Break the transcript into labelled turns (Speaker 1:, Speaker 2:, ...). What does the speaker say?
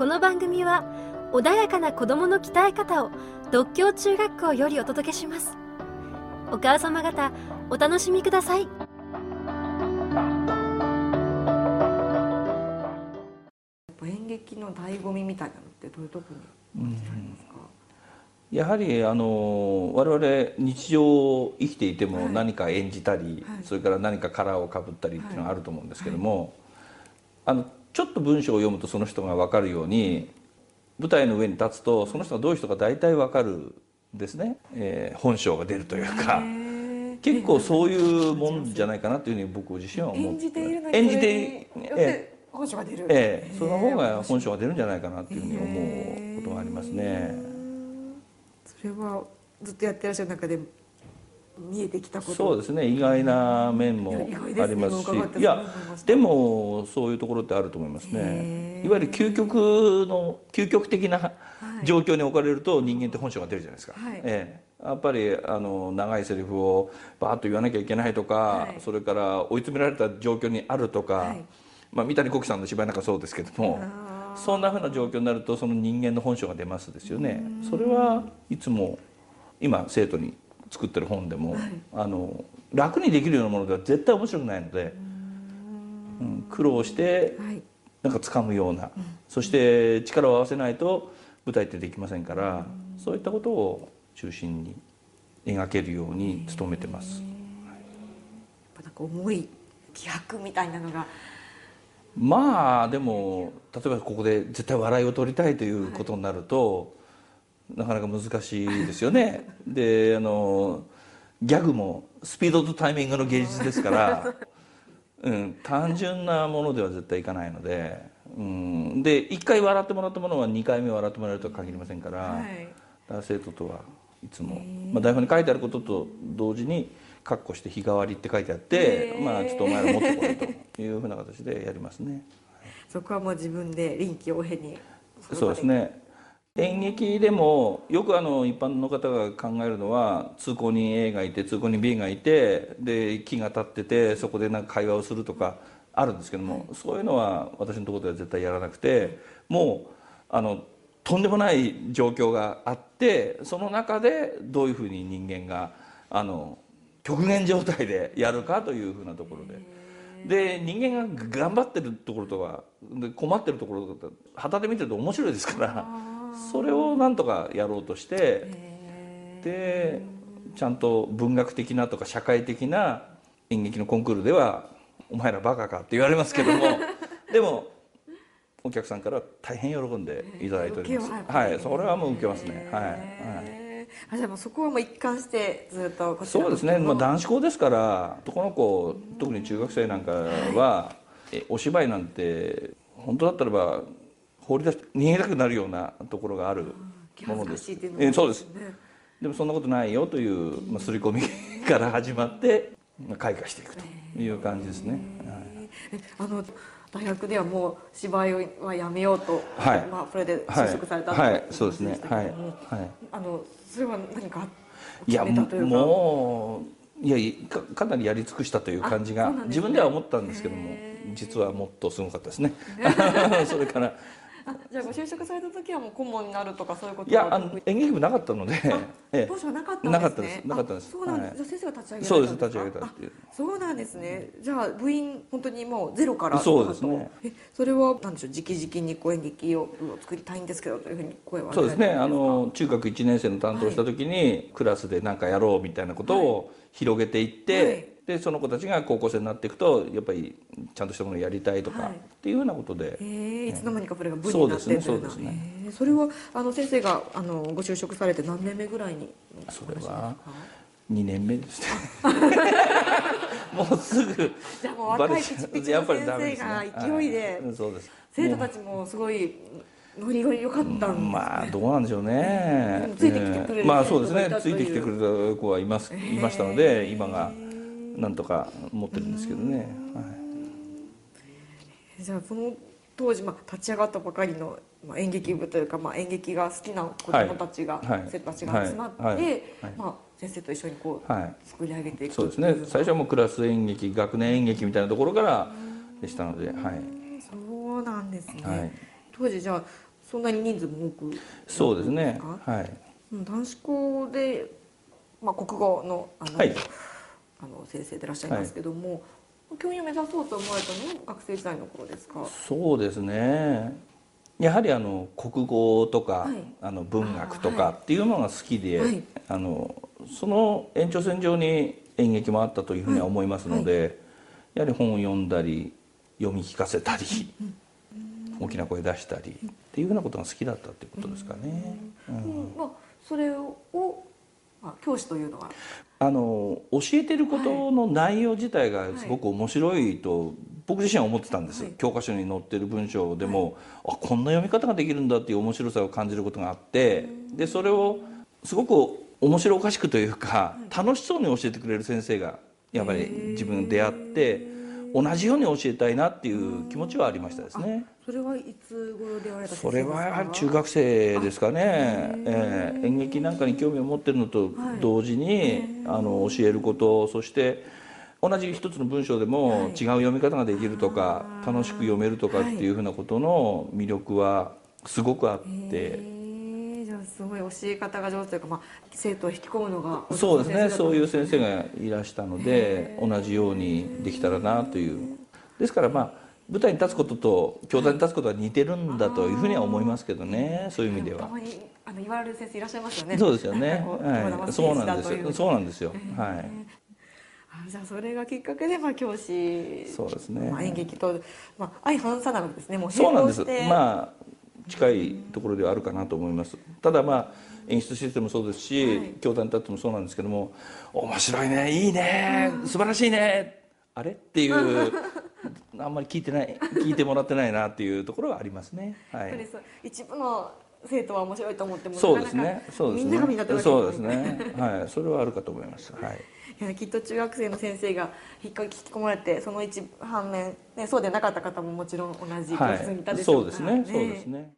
Speaker 1: この番組は穏やかな子供の鍛え方を独協中学校よりお届けします。お母様方お楽しみください。
Speaker 2: 演劇の醍醐味みたいなのってどういうとこに感じられますか、
Speaker 3: やはりあの我々日常生きていても何か演じたり、
Speaker 2: はい。
Speaker 3: それから何かカラーをかぶったりっていうのがあると思うんですけども、あのちょっと文章を読むとその人が分かるように舞台の上に立つとその人がどういう人か大体分かるんですね、えー本性が出るというか。結構そういうもんじゃないかなというふうに僕自身は思う
Speaker 2: 演じているのに
Speaker 3: え
Speaker 2: て本性が出る、
Speaker 3: えええその方が本
Speaker 2: 性
Speaker 3: 性が出るんじゃないかなというふうに思うことがありますね。
Speaker 2: それはずっとやってらっしゃる中で見えてきたこと。
Speaker 3: そうですね。意外な面もありますし。
Speaker 2: 今伺って
Speaker 3: いやでもそういうところってあると思います
Speaker 2: へ
Speaker 3: ね
Speaker 2: ー
Speaker 3: いわゆる究極の究極的な状況に置かれると人間って本性が出るじゃないですか、
Speaker 2: はい。
Speaker 3: ええ。やっぱりあの長いセリフをバーッと言わなきゃいけないとか、
Speaker 2: はい。
Speaker 3: それから追い詰められた状況にあるとか、
Speaker 2: はい。
Speaker 3: まあ、三谷幸喜さんの芝居なんかそうですけどもそんなふうな状況になるとその人間の本性が出ますですよね。それはいつも今生徒に作ってる本でも、あの楽にできるようなものでは絶対面白くないので、うん、苦労して
Speaker 2: はい。
Speaker 3: なんか掴むような、そして力を合わせないと舞台ってできませんから、そういったことを中心に描けるように努めてます。
Speaker 2: やっぱなんか重い気迫みたいなのが。
Speaker 3: まあでも例えばここで絶対笑いを取りたいということになると、なかなか難しいですよね。であのギャグもスピードとタイミングの芸術ですから、うん、単純なものでは絶対いかないので、うん、で1回笑ってもらったものは2回目笑ってもらえるとは限りませんから,、
Speaker 2: はい。
Speaker 3: だ生徒とはいつも、まあ、台本に書いてあることと同時に括弧して日替わりって書いてあってまあちょっとお前ら持ってこいというふうな形でやりますね。
Speaker 2: そこはもう自分で臨機応変に
Speaker 3: そうですね演劇でもよくあの一般の方が考えるのは通行人 A がいて通行人 B がいてで木が立っててそこでなんか会話をするとかあるんですけども、そういうのは私のところでは絶対やらなくてもうあのとんでもない状況があってその中でどういうふうに人間があの極限状態でやるかというふうなところで。で人間が頑張ってるところとかで困ってるところとか旗で見てると面白いですからそれをなんとかやろうとしてでちゃんと文学的なとか社会的な演劇のコンクールでは「お前らバカか」って言われますけども でもお客さんからは大変喜んでいただいております。
Speaker 2: は
Speaker 3: いそれはもう受けますね。はい、はい。
Speaker 2: あじゃあもうそこはもう一貫してずっと
Speaker 3: そうですね、まあ、
Speaker 2: だ
Speaker 3: 男子校ですから男の子特に中学生なんかは、えお芝居なんて本当だったらば放り出して逃げたくなるようなところがあるものです。
Speaker 2: 気恥ずかしいっていうのも
Speaker 3: えそうです。
Speaker 2: ね。
Speaker 3: でもそんなことないよという、まあ、刷り込み から始まってまあ開花していくという感じですね、はい
Speaker 2: えあの大学ではもう芝居はやめようと、
Speaker 3: はい。
Speaker 2: まあそれで
Speaker 3: はい。
Speaker 2: 就職された
Speaker 3: はい。
Speaker 2: とい
Speaker 3: そうですね。はい。はい。
Speaker 2: あのそれは何か
Speaker 3: いやもういやいかかなりやり尽くしたという感じが、
Speaker 2: ね。
Speaker 3: 自分では思ったんですけども実はもっとすごかったですね。それから
Speaker 2: あじゃあご就職された時はもう顧問になるとかそういうこと
Speaker 3: いや
Speaker 2: は
Speaker 3: あの演劇部なかったので、ええ。
Speaker 2: 当初はなかったんですね。
Speaker 3: なかったです。なかったです。
Speaker 2: あそうなんです、
Speaker 3: はい。
Speaker 2: じゃあ先生が立ち上げ
Speaker 3: そうです。立ち上げたっていう。
Speaker 2: あそうなんですね。じゃあ部員本当にもうゼロから
Speaker 3: そうですね。
Speaker 2: えそれはなんでしょう？直々にこう演劇を作りたいんですけどというふうに声は
Speaker 3: そうですね。あの中学1年生の担当した時に、クラスで何かやろうみたいなことを広げていって、
Speaker 2: はい
Speaker 3: でその子たちが高校生になっていくとやっぱりちゃんとしたものをやりたいとか、
Speaker 2: はい。
Speaker 3: っていうようなことで、
Speaker 2: へえいつの間にかそれが部になってという
Speaker 3: そうですねそうですね。
Speaker 2: へえ。それはあの先生があのご就職されて何年目ぐらいに
Speaker 3: それは2年目ですね。もうすぐ
Speaker 2: じゃあもう若いピチピチの先生が勢いで。
Speaker 3: はい。そうです。
Speaker 2: 生徒たちもすごいノリが良かった
Speaker 3: まあどうなんでしょうね。
Speaker 2: うん。ついてきてくれる
Speaker 3: ええまあそうですね。ついてきてくれた子はいますいましたので今がなんとか持ってるんですけどね。はい。
Speaker 2: じゃあその当時、まあ、立ち上がったばかりの、まあ、演劇部というか、まあ、演劇が好きな子どもたちが、
Speaker 3: はい。はい。
Speaker 2: 生徒たちが集まって、
Speaker 3: はい。はい。はい
Speaker 2: まあ、先生と一緒にこう、
Speaker 3: はい。
Speaker 2: 作り上げていく
Speaker 3: そうですね。最初はもうクラス演劇、学年演劇みたいなところからでしたので、はい。
Speaker 2: そうなんですね、
Speaker 3: はい。
Speaker 2: 当時じゃあそんなに人数も多く
Speaker 3: そうですね。
Speaker 2: か
Speaker 3: はい。
Speaker 2: うん。男子校で、まあ、国語のあの、
Speaker 3: はい
Speaker 2: あの先生でいらっしゃいますけども、教員を目指そうと思われたのも学生時代の頃ですか？
Speaker 3: そうですね。やはりあの国語とか、
Speaker 2: はい。
Speaker 3: あの文学とかっていうのが好きで、
Speaker 2: はい。
Speaker 3: あのその延長線上に演劇もあったというふうには思いますので、やはり本を読んだり読み聞かせたり、大きな声出したりっていうふうなことが好きだったっていうことですかね。うん。
Speaker 2: うん。まあ、それを、まあ、教師というのは？
Speaker 3: あの教えてることの内容自体がすごく面白いと僕自身は思ってたんです、
Speaker 2: はい。
Speaker 3: 教科書に載ってる文章でも、あこんな読み方ができるんだっていう面白さを感じることがあってでそれをすごく面白おかしくというか、楽しそうに教えてくれる先生がやっぱり自分に出会って同じように教えたいなっていう気持ちはありましたですね。
Speaker 2: それはいつ頃で
Speaker 3: それはやはり中学生ですかね、ええ演劇なんかに興味を持ってるのと同時に、あの教えることそして同じ一つの文章でも違う読み方ができるとか、楽しく読めるとかっていうふうなことの魅力はすごくあって、
Speaker 2: すごい教え方が上手というか、まあ、生徒を引き込むのが
Speaker 3: そうですね。そういう
Speaker 2: 先
Speaker 3: 先生がいらしたので同じようにできたらなという。ですからまあ舞台に立つことと教壇に立つことは似てるんだというふうには思いますけどね。そういう意味では。
Speaker 2: たまにあの言われる先生いらっしゃいますよね。
Speaker 3: そうですよね。はい、そうなんですよ。そうなんですよ。はい。
Speaker 2: あじゃあそれがきっかけで、まあ、教師。
Speaker 3: そうですね。
Speaker 2: まあ、演劇と、まあ、相反さなくですね。もう
Speaker 3: そうなんです。まあ近いところではあるかなと思います。ただまあ演出システムもそうですし、
Speaker 2: はい
Speaker 3: 教壇に立ってもそうなんですけども、面白いね、いいね、素晴らしいね、あれ？っていう。あんまり聞いてない聞いてもらってないなっていうところはありますね。はい。
Speaker 2: 一部の生徒は面白いと思っても
Speaker 3: そうです。ねそうですね。そうですね。はい。それはあるかと思います。はい。
Speaker 2: いやきっと中学生の先生が引っかき込まれてその一反面、ね、そうでなかった方ももちろん同じ教
Speaker 3: は
Speaker 2: 室にいた
Speaker 3: い。
Speaker 2: でしょ
Speaker 3: そううですね。そうですね。